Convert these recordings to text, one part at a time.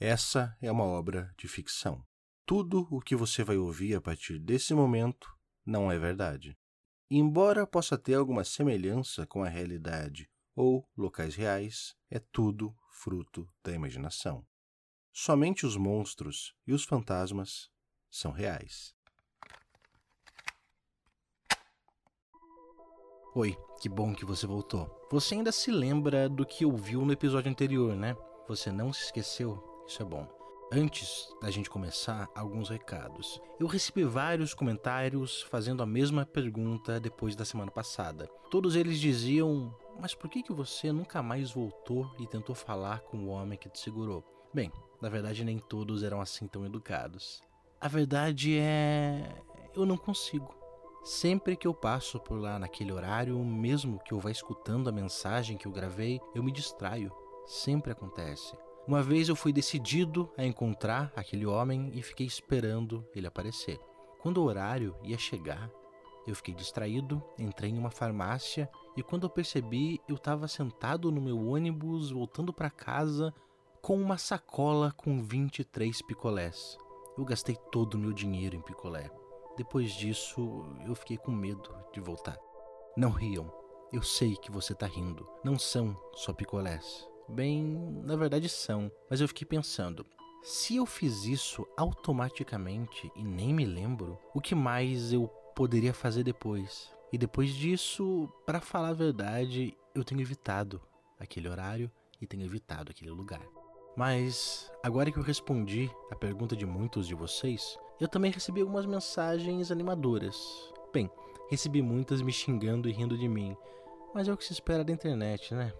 Essa é uma obra de ficção. Tudo o que você vai ouvir a partir desse momento não é verdade. Embora possa ter alguma semelhança com a realidade ou locais reais, é tudo fruto da imaginação. Somente os monstros e os fantasmas são reais. Oi, que bom que você voltou. Você ainda se lembra do que ouviu no episódio anterior, né? Você não se esqueceu? Isso é bom. Antes da gente começar, alguns recados. Eu recebi vários comentários fazendo a mesma pergunta depois da semana passada. Todos eles diziam: Mas por que, que você nunca mais voltou e tentou falar com o homem que te segurou? Bem, na verdade, nem todos eram assim tão educados. A verdade é. Eu não consigo. Sempre que eu passo por lá naquele horário, mesmo que eu vá escutando a mensagem que eu gravei, eu me distraio. Sempre acontece. Uma vez eu fui decidido a encontrar aquele homem e fiquei esperando ele aparecer. Quando o horário ia chegar, eu fiquei distraído, entrei em uma farmácia e quando eu percebi, eu estava sentado no meu ônibus voltando para casa com uma sacola com 23 picolés. Eu gastei todo o meu dinheiro em picolé. Depois disso, eu fiquei com medo de voltar. Não riam. Eu sei que você tá rindo. Não são só picolés. Bem, na verdade são, mas eu fiquei pensando: se eu fiz isso automaticamente e nem me lembro, o que mais eu poderia fazer depois? E depois disso, para falar a verdade, eu tenho evitado aquele horário e tenho evitado aquele lugar. Mas agora que eu respondi a pergunta de muitos de vocês, eu também recebi algumas mensagens animadoras. Bem, recebi muitas me xingando e rindo de mim, mas é o que se espera da internet, né?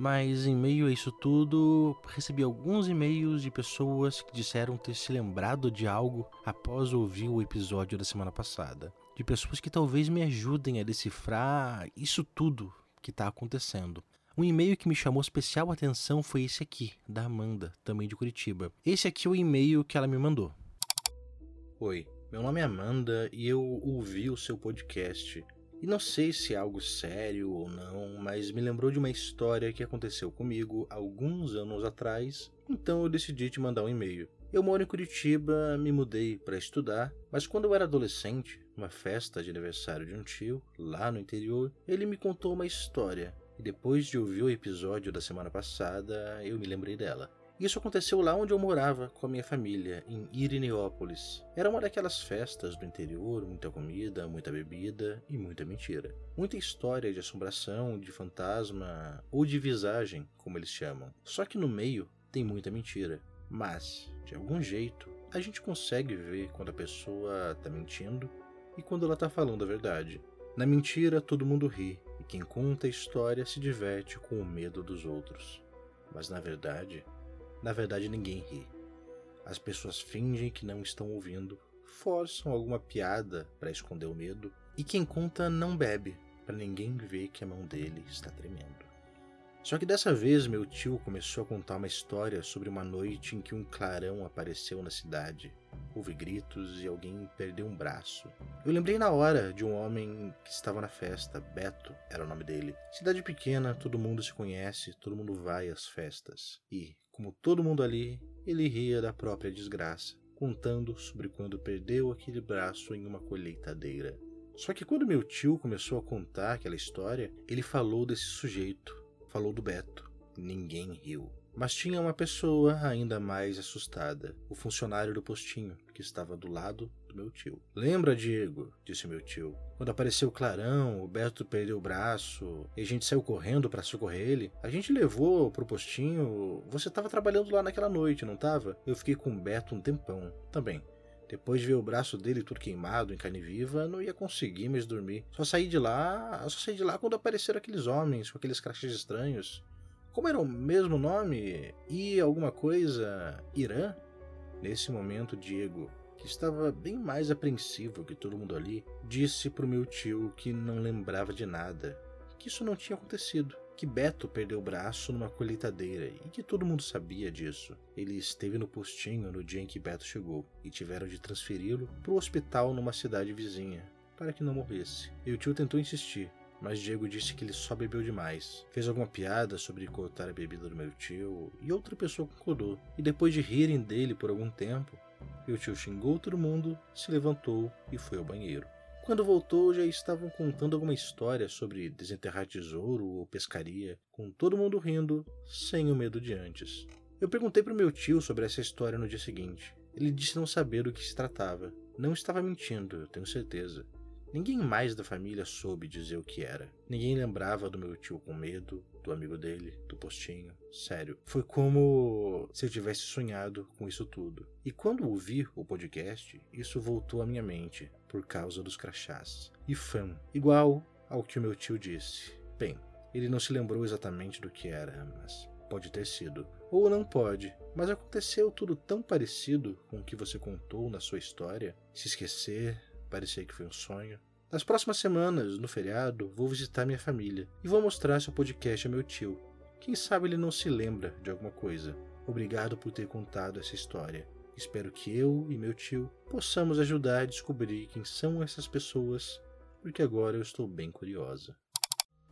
Mas em meio a isso tudo, recebi alguns e-mails de pessoas que disseram ter se lembrado de algo após ouvir o episódio da semana passada. De pessoas que talvez me ajudem a decifrar isso tudo que está acontecendo. Um e-mail que me chamou especial atenção foi esse aqui, da Amanda, também de Curitiba. Esse aqui é o e-mail que ela me mandou. Oi, meu nome é Amanda e eu ouvi o seu podcast e não sei se é algo sério ou não, mas me lembrou de uma história que aconteceu comigo alguns anos atrás, então eu decidi te mandar um e-mail. Eu moro em Curitiba, me mudei para estudar, mas quando eu era adolescente, numa festa de aniversário de um tio, lá no interior, ele me contou uma história. E depois de ouvir o episódio da semana passada, eu me lembrei dela. Isso aconteceu lá onde eu morava com a minha família, em Irineópolis. Era uma daquelas festas do interior, muita comida, muita bebida e muita mentira. Muita história de assombração, de fantasma ou de visagem, como eles chamam. Só que no meio tem muita mentira. Mas, de algum jeito, a gente consegue ver quando a pessoa está mentindo e quando ela está falando a verdade. Na mentira, todo mundo ri, e quem conta a história se diverte com o medo dos outros. Mas na verdade, na verdade, ninguém ri. As pessoas fingem que não estão ouvindo, forçam alguma piada para esconder o medo, e quem conta não bebe, para ninguém ver que a mão dele está tremendo. Só que dessa vez meu tio começou a contar uma história sobre uma noite em que um clarão apareceu na cidade. Houve gritos e alguém perdeu um braço. Eu lembrei na hora de um homem que estava na festa, Beto era o nome dele. Cidade pequena, todo mundo se conhece, todo mundo vai às festas. E, como todo mundo ali, ele ria da própria desgraça, contando sobre quando perdeu aquele braço em uma colheitadeira. Só que quando meu tio começou a contar aquela história, ele falou desse sujeito, falou do Beto. Ninguém riu. Mas tinha uma pessoa ainda mais assustada, o funcionário do postinho, que estava do lado do meu tio. Lembra, Diego? disse meu tio. Quando apareceu o clarão, o Beto perdeu o braço e a gente saiu correndo para socorrer ele. A gente levou pro postinho. Você estava trabalhando lá naquela noite, não estava? Eu fiquei com o Beto um tempão. Também. Depois de ver o braço dele tudo queimado, em carne viva, não ia conseguir mais dormir. Só saí de lá, só saí de lá quando apareceram aqueles homens com aqueles crachás estranhos. Como era o mesmo nome? E alguma coisa Irã? Nesse momento, Diego, que estava bem mais apreensivo que todo mundo ali, disse pro meu tio que não lembrava de nada, que isso não tinha acontecido que Beto perdeu o braço numa colheitadeira e que todo mundo sabia disso. Ele esteve no postinho no dia em que Beto chegou e tiveram de transferi-lo para o hospital numa cidade vizinha para que não morresse. E o tio tentou insistir, mas Diego disse que ele só bebeu demais. Fez alguma piada sobre cortar a bebida do meu tio e outra pessoa concordou. E depois de rirem dele por algum tempo, meu tio xingou todo mundo, se levantou e foi ao banheiro. Quando voltou, já estavam contando alguma história sobre desenterrar tesouro ou pescaria, com todo mundo rindo, sem o medo de antes. Eu perguntei para meu tio sobre essa história no dia seguinte. Ele disse não saber do que se tratava. Não estava mentindo, eu tenho certeza. Ninguém mais da família soube dizer o que era. Ninguém lembrava do meu tio com medo, do amigo dele, do postinho. Sério, foi como se eu tivesse sonhado com isso tudo. E quando ouvi o podcast, isso voltou à minha mente por causa dos crachás. E fã, igual ao que o meu tio disse. Bem, ele não se lembrou exatamente do que era, mas pode ter sido. Ou não pode, mas aconteceu tudo tão parecido com o que você contou na sua história. Se esquecer, parecia que foi um sonho. Nas próximas semanas, no feriado, vou visitar minha família e vou mostrar seu podcast a meu tio. Quem sabe ele não se lembra de alguma coisa. Obrigado por ter contado essa história. Espero que eu e meu tio possamos ajudar a descobrir quem são essas pessoas, porque agora eu estou bem curiosa.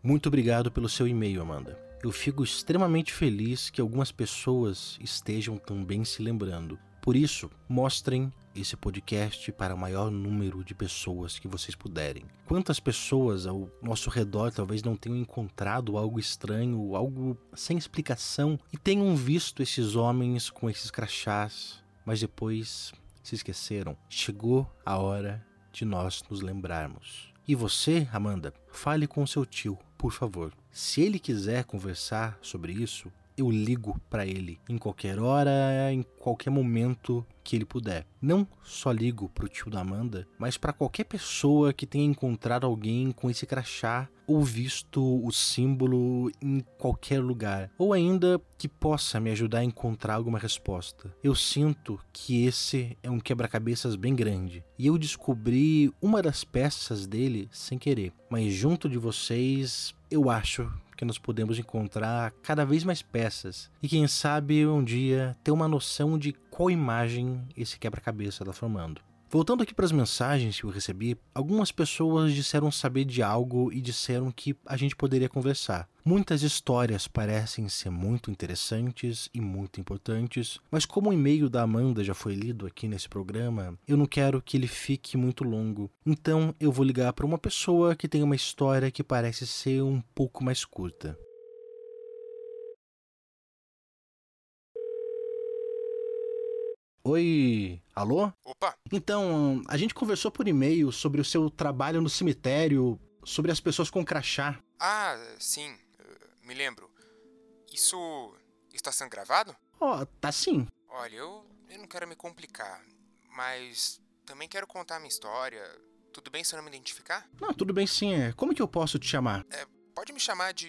Muito obrigado pelo seu e-mail, Amanda. Eu fico extremamente feliz que algumas pessoas estejam também se lembrando. Por isso, mostrem esse podcast para o maior número de pessoas que vocês puderem. Quantas pessoas ao nosso redor talvez não tenham encontrado algo estranho, algo sem explicação e tenham visto esses homens com esses crachás, mas depois se esqueceram. Chegou a hora de nós nos lembrarmos. E você, Amanda, fale com seu tio, por favor. Se ele quiser conversar sobre isso, eu ligo para ele em qualquer hora, em qualquer momento que ele puder. Não só ligo pro tio da Amanda, mas para qualquer pessoa que tenha encontrado alguém com esse crachá ou visto o símbolo em qualquer lugar, ou ainda que possa me ajudar a encontrar alguma resposta. Eu sinto que esse é um quebra-cabeças bem grande e eu descobri uma das peças dele sem querer, mas junto de vocês eu acho que nós podemos encontrar cada vez mais peças e quem sabe um dia ter uma noção de qual imagem esse quebra-cabeça está formando. Voltando aqui para as mensagens que eu recebi, algumas pessoas disseram saber de algo e disseram que a gente poderia conversar. Muitas histórias parecem ser muito interessantes e muito importantes, mas como o e-mail da Amanda já foi lido aqui nesse programa, eu não quero que ele fique muito longo. Então eu vou ligar para uma pessoa que tem uma história que parece ser um pouco mais curta. Oi, alô? Opa! Então, a gente conversou por e-mail sobre o seu trabalho no cemitério, sobre as pessoas com crachá. Ah, sim, me lembro. Isso está sendo gravado? Ó, oh, tá sim. Olha, eu, eu não quero me complicar, mas também quero contar a minha história. Tudo bem se eu não me identificar? Não, tudo bem sim. É. Como que eu posso te chamar? É, pode me chamar de.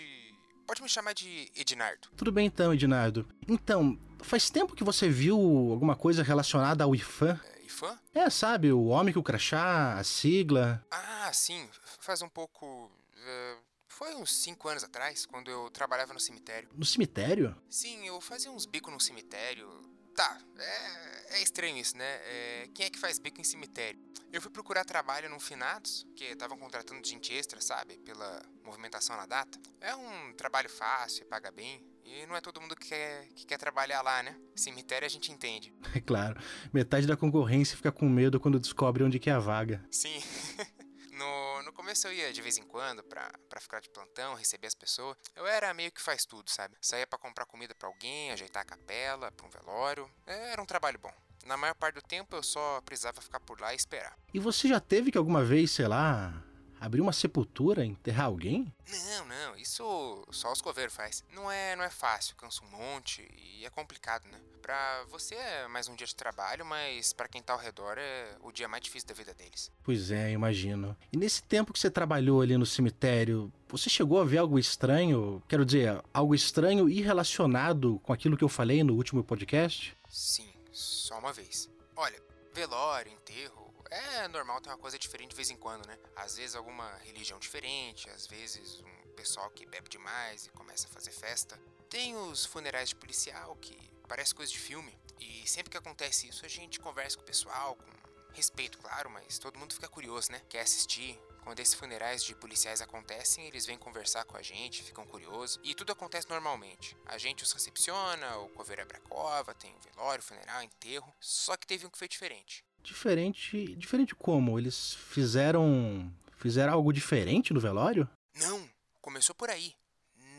Pode me chamar de Ednardo. Tudo bem então, Ednardo. Então, faz tempo que você viu alguma coisa relacionada ao IFAM? É, IFAM? É, sabe, o homem que o crachá, a sigla. Ah, sim. Faz um pouco. Uh, foi uns 5 anos atrás, quando eu trabalhava no cemitério. No cemitério? Sim, eu fazia uns bicos no cemitério. Tá, é, é estranho isso, né? É, quem é que faz bico em cemitério? Eu fui procurar trabalho no Finados, que estavam contratando gente extra, sabe? Pela movimentação na data. É um trabalho fácil, paga bem. E não é todo mundo que quer, que quer trabalhar lá, né? Cemitério a gente entende. É claro. Metade da concorrência fica com medo quando descobre onde que é a vaga. Sim. no, no começo eu ia de vez em quando pra, pra ficar de plantão, receber as pessoas. Eu era meio que faz tudo, sabe? Saía para comprar comida para alguém, ajeitar a capela, pra um velório. É, era um trabalho bom. Na maior parte do tempo eu só precisava ficar por lá e esperar. E você já teve que alguma vez, sei lá, abrir uma sepultura, enterrar alguém? Não, não, isso só os coveiros faz. Não é, não é fácil, cansa um monte e é complicado, né? Pra você é mais um dia de trabalho, mas para quem tá ao redor é o dia mais difícil da vida deles. Pois é, imagino. E nesse tempo que você trabalhou ali no cemitério, você chegou a ver algo estranho? Quero dizer, algo estranho e relacionado com aquilo que eu falei no último podcast? Sim, só uma vez. Olha, velório, enterro, é normal ter uma coisa diferente de vez em quando, né? Às vezes alguma religião diferente, às vezes um pessoal que bebe demais e começa a fazer festa. Tem os funerais de policial que parece coisa de filme. E sempre que acontece isso, a gente conversa com o pessoal, com respeito, claro, mas todo mundo fica curioso, né? Quer assistir, Quando esses funerais de policiais acontecem, eles vêm conversar com a gente, ficam curiosos, e tudo acontece normalmente. A gente os recepciona, o coveiro abre a cova, tem velório, funeral, enterro, só que teve um que foi diferente. Diferente. Diferente como? Eles fizeram. Fizeram algo diferente no velório? Não, começou por aí.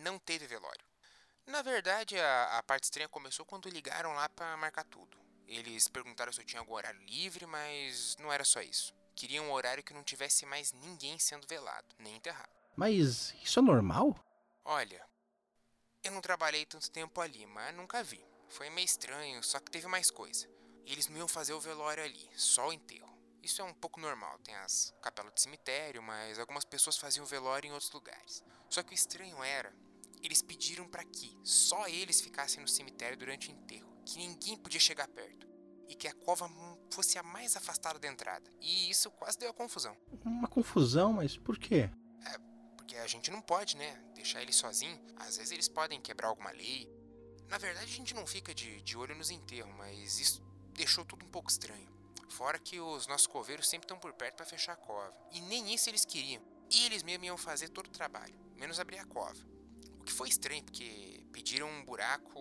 Não teve velório. Na verdade, a, a parte estranha começou quando ligaram lá para marcar tudo. Eles perguntaram se eu tinha algum horário livre, mas não era só isso. Queriam um horário que não tivesse mais ninguém sendo velado, nem enterrado. Mas isso é normal? Olha, eu não trabalhei tanto tempo ali, mas nunca vi. Foi meio estranho, só que teve mais coisa. Eles não iam fazer o velório ali, só o enterro. Isso é um pouco normal, tem as capelas de cemitério, mas algumas pessoas faziam velório em outros lugares. Só que o estranho era, eles pediram para que só eles ficassem no cemitério durante o enterro, que ninguém podia chegar perto e que a cova fosse a mais afastada da entrada. E isso quase deu a confusão. Uma confusão, mas por quê? É, porque a gente não pode, né, deixar eles sozinhos. Às vezes eles podem quebrar alguma lei. Na verdade, a gente não fica de, de olho nos enterros, mas isso deixou tudo um pouco estranho. Fora que os nossos coveiros sempre estão por perto para fechar a cova. E nem isso eles queriam. E eles mesmos iam fazer todo o trabalho, menos abrir a cova. O que foi estranho, porque pediram um buraco.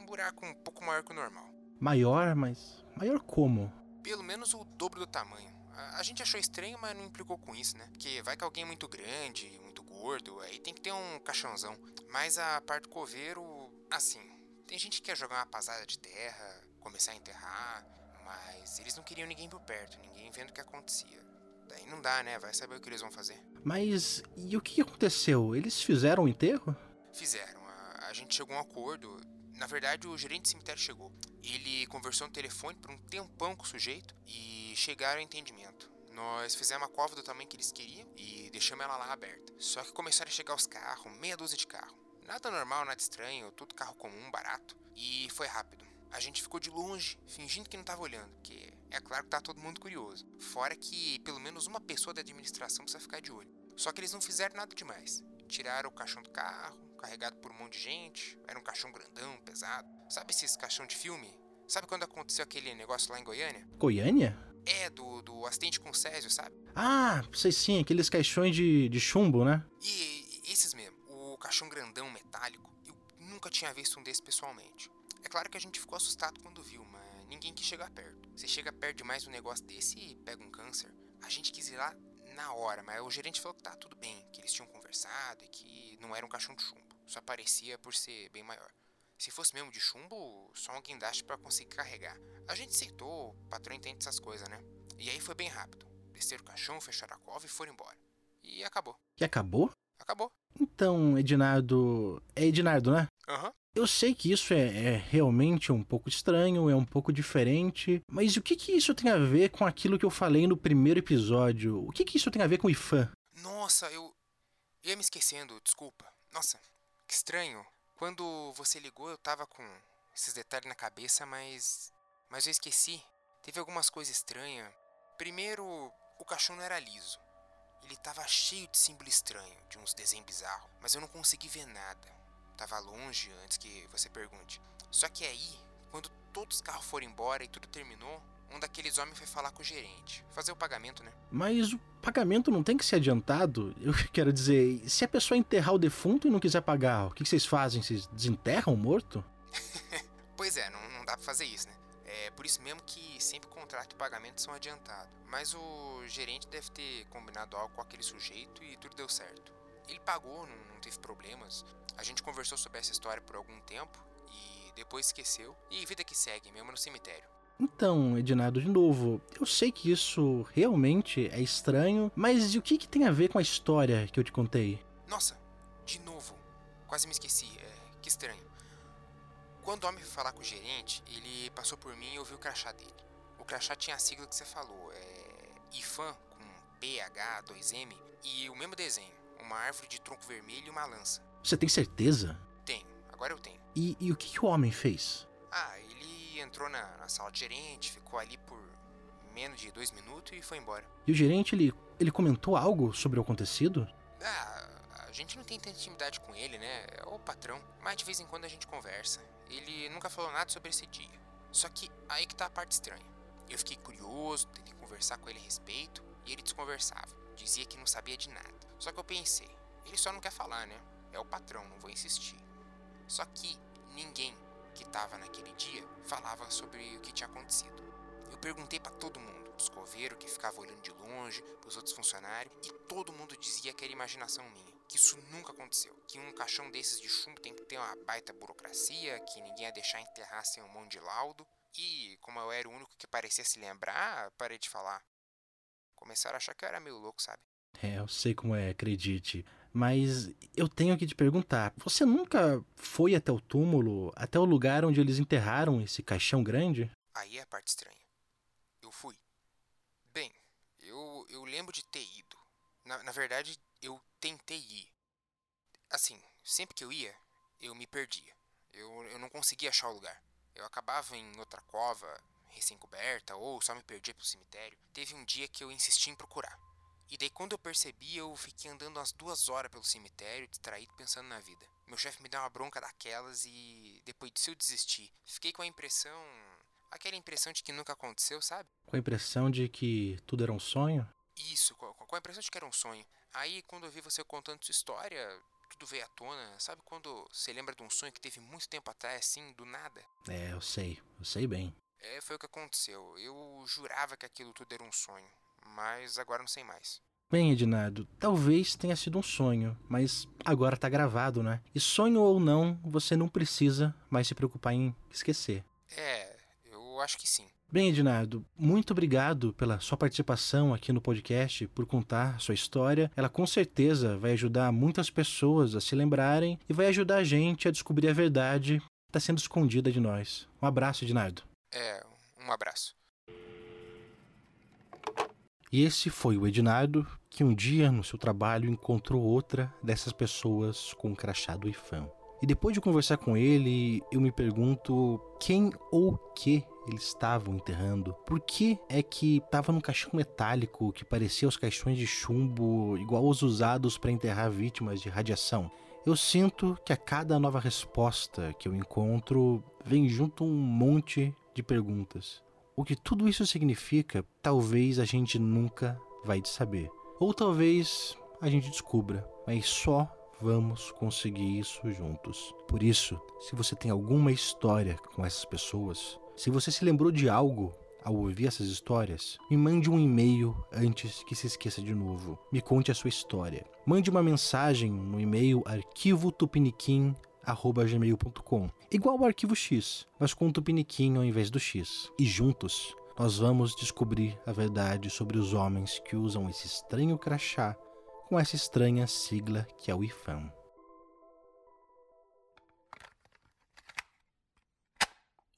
Um buraco um pouco maior que o normal. Maior, mas. Maior como? Pelo menos o dobro do tamanho. A, a gente achou estranho, mas não implicou com isso, né? Porque vai que alguém é muito grande, muito gordo, aí tem que ter um caixãozão. Mas a parte do coveiro, assim, tem gente que quer jogar uma pasada de terra, começar a enterrar, mas eles não queriam ninguém por perto, ninguém vendo o que acontecia. Daí não dá, né? Vai saber o que eles vão fazer. Mas e o que aconteceu? Eles fizeram o enterro? Fizeram. A, a gente chegou a um acordo. Na verdade, o gerente do cemitério chegou. Ele conversou no telefone por um tempão com o sujeito e chegaram a entendimento. Nós fizemos a cova do tamanho que eles queriam e deixamos ela lá aberta. Só que começaram a chegar os carros, meia dúzia de carro. Nada normal, nada estranho, tudo carro comum, barato. E foi rápido. A gente ficou de longe, fingindo que não estava olhando, porque é claro que tá todo mundo curioso. Fora que pelo menos uma pessoa da administração precisa ficar de olho. Só que eles não fizeram nada demais. Tiraram o caixão do carro, carregado por um monte de gente. Era um caixão grandão, pesado. Sabe esses caixão de filme? Sabe quando aconteceu aquele negócio lá em Goiânia? Goiânia? É, do, do acidente com o Césio, sabe? Ah, sei sim, aqueles caixões de, de chumbo, né? E, e esses mesmo. O caixão grandão metálico. Eu nunca tinha visto um desses pessoalmente. É claro que a gente ficou assustado quando viu, mas ninguém quis chegar perto. Você chega perto demais de um negócio desse e pega um câncer. A gente quis ir lá na hora, mas o gerente falou que tá tudo bem, que eles tinham conversado e que não era um caixão de chumbo. Só parecia por ser bem maior. Se fosse mesmo de chumbo, só um guindaste para conseguir carregar. A gente aceitou, o patrão entende essas coisas, né? E aí foi bem rápido. Desceram o caixão, fecharam a cova e foram embora. E acabou. E acabou? Acabou. Então, Edinardo. É Edinardo, né? Aham. Uhum. Eu sei que isso é, é, realmente um pouco estranho, é um pouco diferente, mas o que que isso tem a ver com aquilo que eu falei no primeiro episódio? O que que isso tem a ver com o IFAM? Nossa, eu. Ia me esquecendo, desculpa. Nossa, que estranho. Quando você ligou, eu tava com esses detalhes na cabeça, mas. Mas eu esqueci. Teve algumas coisas estranhas. Primeiro, o caixão não era liso. Ele tava cheio de símbolo estranho, de uns desenhos bizarros, mas eu não consegui ver nada tava longe antes que você pergunte. Só que aí, quando todos os carros foram embora e tudo terminou, um daqueles homens foi falar com o gerente, fazer o pagamento, né? Mas o pagamento não tem que ser adiantado? Eu quero dizer, se a pessoa enterrar o defunto e não quiser pagar, o que vocês fazem? Vocês desenterram o morto? pois é, não, não dá pra fazer isso, né? É por isso mesmo que sempre contrato e pagamento são adiantados. Mas o gerente deve ter combinado algo com aquele sujeito e tudo deu certo. Ele pagou, não teve problemas. A gente conversou sobre essa história por algum tempo e depois esqueceu. E vida que segue, mesmo no cemitério. Então, Edinardo, de novo, eu sei que isso realmente é estranho, mas e o que, que tem a ver com a história que eu te contei? Nossa, de novo, quase me esqueci, é, que estranho. Quando o homem foi falar com o gerente, ele passou por mim e ouviu o crachá dele. O crachá tinha a sigla que você falou, é IFAM com PH, 2M e o mesmo desenho, uma árvore de tronco vermelho e uma lança. Você tem certeza? Tenho, agora eu tenho. E, e o que, que, o homem fez? Ah, ele entrou na, na, sala de gerente, ficou ali por menos de dois minutos e foi embora. E o gerente, ele, ele comentou algo sobre o acontecido? Ah, a gente não tem tanta intimidade com ele, né? É o patrão. Mas de vez em quando a gente conversa. Ele nunca falou nada sobre esse dia. Só que aí que tá a parte estranha. Eu fiquei curioso, tentei conversar com ele a respeito. e ele desconversava. Dizia que não sabia de nada. Só que eu pensei, ele só não quer falar, né? É o patrão, não vou insistir. Só que ninguém que estava naquele dia falava sobre o que tinha acontecido. Eu perguntei para todo mundo, os coveiros que ficava olhando de longe, os outros funcionários, e todo mundo dizia que era imaginação minha, que isso nunca aconteceu, que um caixão desses de chumbo tem que ter uma baita burocracia, que ninguém ia deixar enterrar sem um monte de laudo. E, como eu era o único que parecia se lembrar, parei de falar. Começaram a achar que eu era meio louco, sabe? É, eu sei como é, acredite. Mas eu tenho que te perguntar: você nunca foi até o túmulo, até o lugar onde eles enterraram esse caixão grande? Aí é a parte estranha. Eu fui. Bem, eu, eu lembro de ter ido. Na, na verdade, eu tentei ir. Assim, sempre que eu ia, eu me perdia. Eu, eu não conseguia achar o lugar. Eu acabava em outra cova, recém-coberta, ou só me perdia pelo cemitério. Teve um dia que eu insisti em procurar. E daí quando eu percebi, eu fiquei andando umas duas horas pelo cemitério, distraído, pensando na vida. Meu chefe me deu uma bronca daquelas e depois disso eu desisti. Fiquei com a impressão... Aquela impressão de que nunca aconteceu, sabe? Com a impressão de que tudo era um sonho? Isso, com, com a impressão de que era um sonho. Aí quando eu vi você contando sua história, tudo veio à tona. Sabe quando você lembra de um sonho que teve muito tempo atrás, assim, do nada? É, eu sei, eu sei bem. É, foi o que aconteceu. Eu jurava que aquilo tudo era um sonho, mas agora não sei mais. Bem, Ednardo, talvez tenha sido um sonho, mas agora tá gravado, né? E sonho ou não, você não precisa mais se preocupar em esquecer. É, eu acho que sim. Bem, Ednardo, muito obrigado pela sua participação aqui no podcast, por contar sua história. Ela com certeza vai ajudar muitas pessoas a se lembrarem e vai ajudar a gente a descobrir a verdade que está sendo escondida de nós. Um abraço, Ednardo. É, um abraço. E esse foi o Ednardo, que um dia no seu trabalho encontrou outra dessas pessoas com um crachá do. E depois de conversar com ele, eu me pergunto quem ou que eles estavam enterrando. Por que é que estava num caixão metálico que parecia os caixões de chumbo igual os usados para enterrar vítimas de radiação? Eu sinto que a cada nova resposta que eu encontro vem junto um monte de perguntas. O que tudo isso significa, talvez a gente nunca vai saber. Ou talvez a gente descubra, mas só vamos conseguir isso juntos. Por isso, se você tem alguma história com essas pessoas, se você se lembrou de algo ao ouvir essas histórias, me mande um e-mail antes que se esqueça de novo. Me conte a sua história. Mande uma mensagem no e-mail arquivotupiniquim@gmail.com, igual ao arquivo X, mas com o tupiniquim ao invés do X. E juntos nós vamos descobrir a verdade sobre os homens que usam esse estranho crachá com essa estranha sigla que é o IFAM.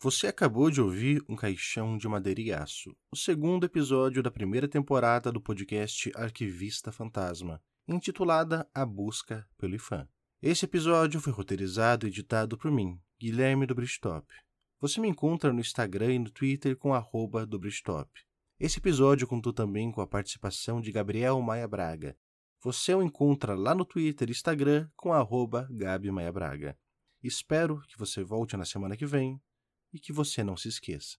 Você acabou de ouvir Um Caixão de Madeira e Aço, o segundo episódio da primeira temporada do podcast Arquivista Fantasma, intitulada A Busca pelo IFAM. Esse episódio foi roteirizado e editado por mim, Guilherme do Bristop. Você me encontra no Instagram e no Twitter com arroba do Bristop. Esse episódio contou também com a participação de Gabriel Maia Braga. Você o encontra lá no Twitter e Instagram com arroba Gabi Maia Braga. Espero que você volte na semana que vem e que você não se esqueça.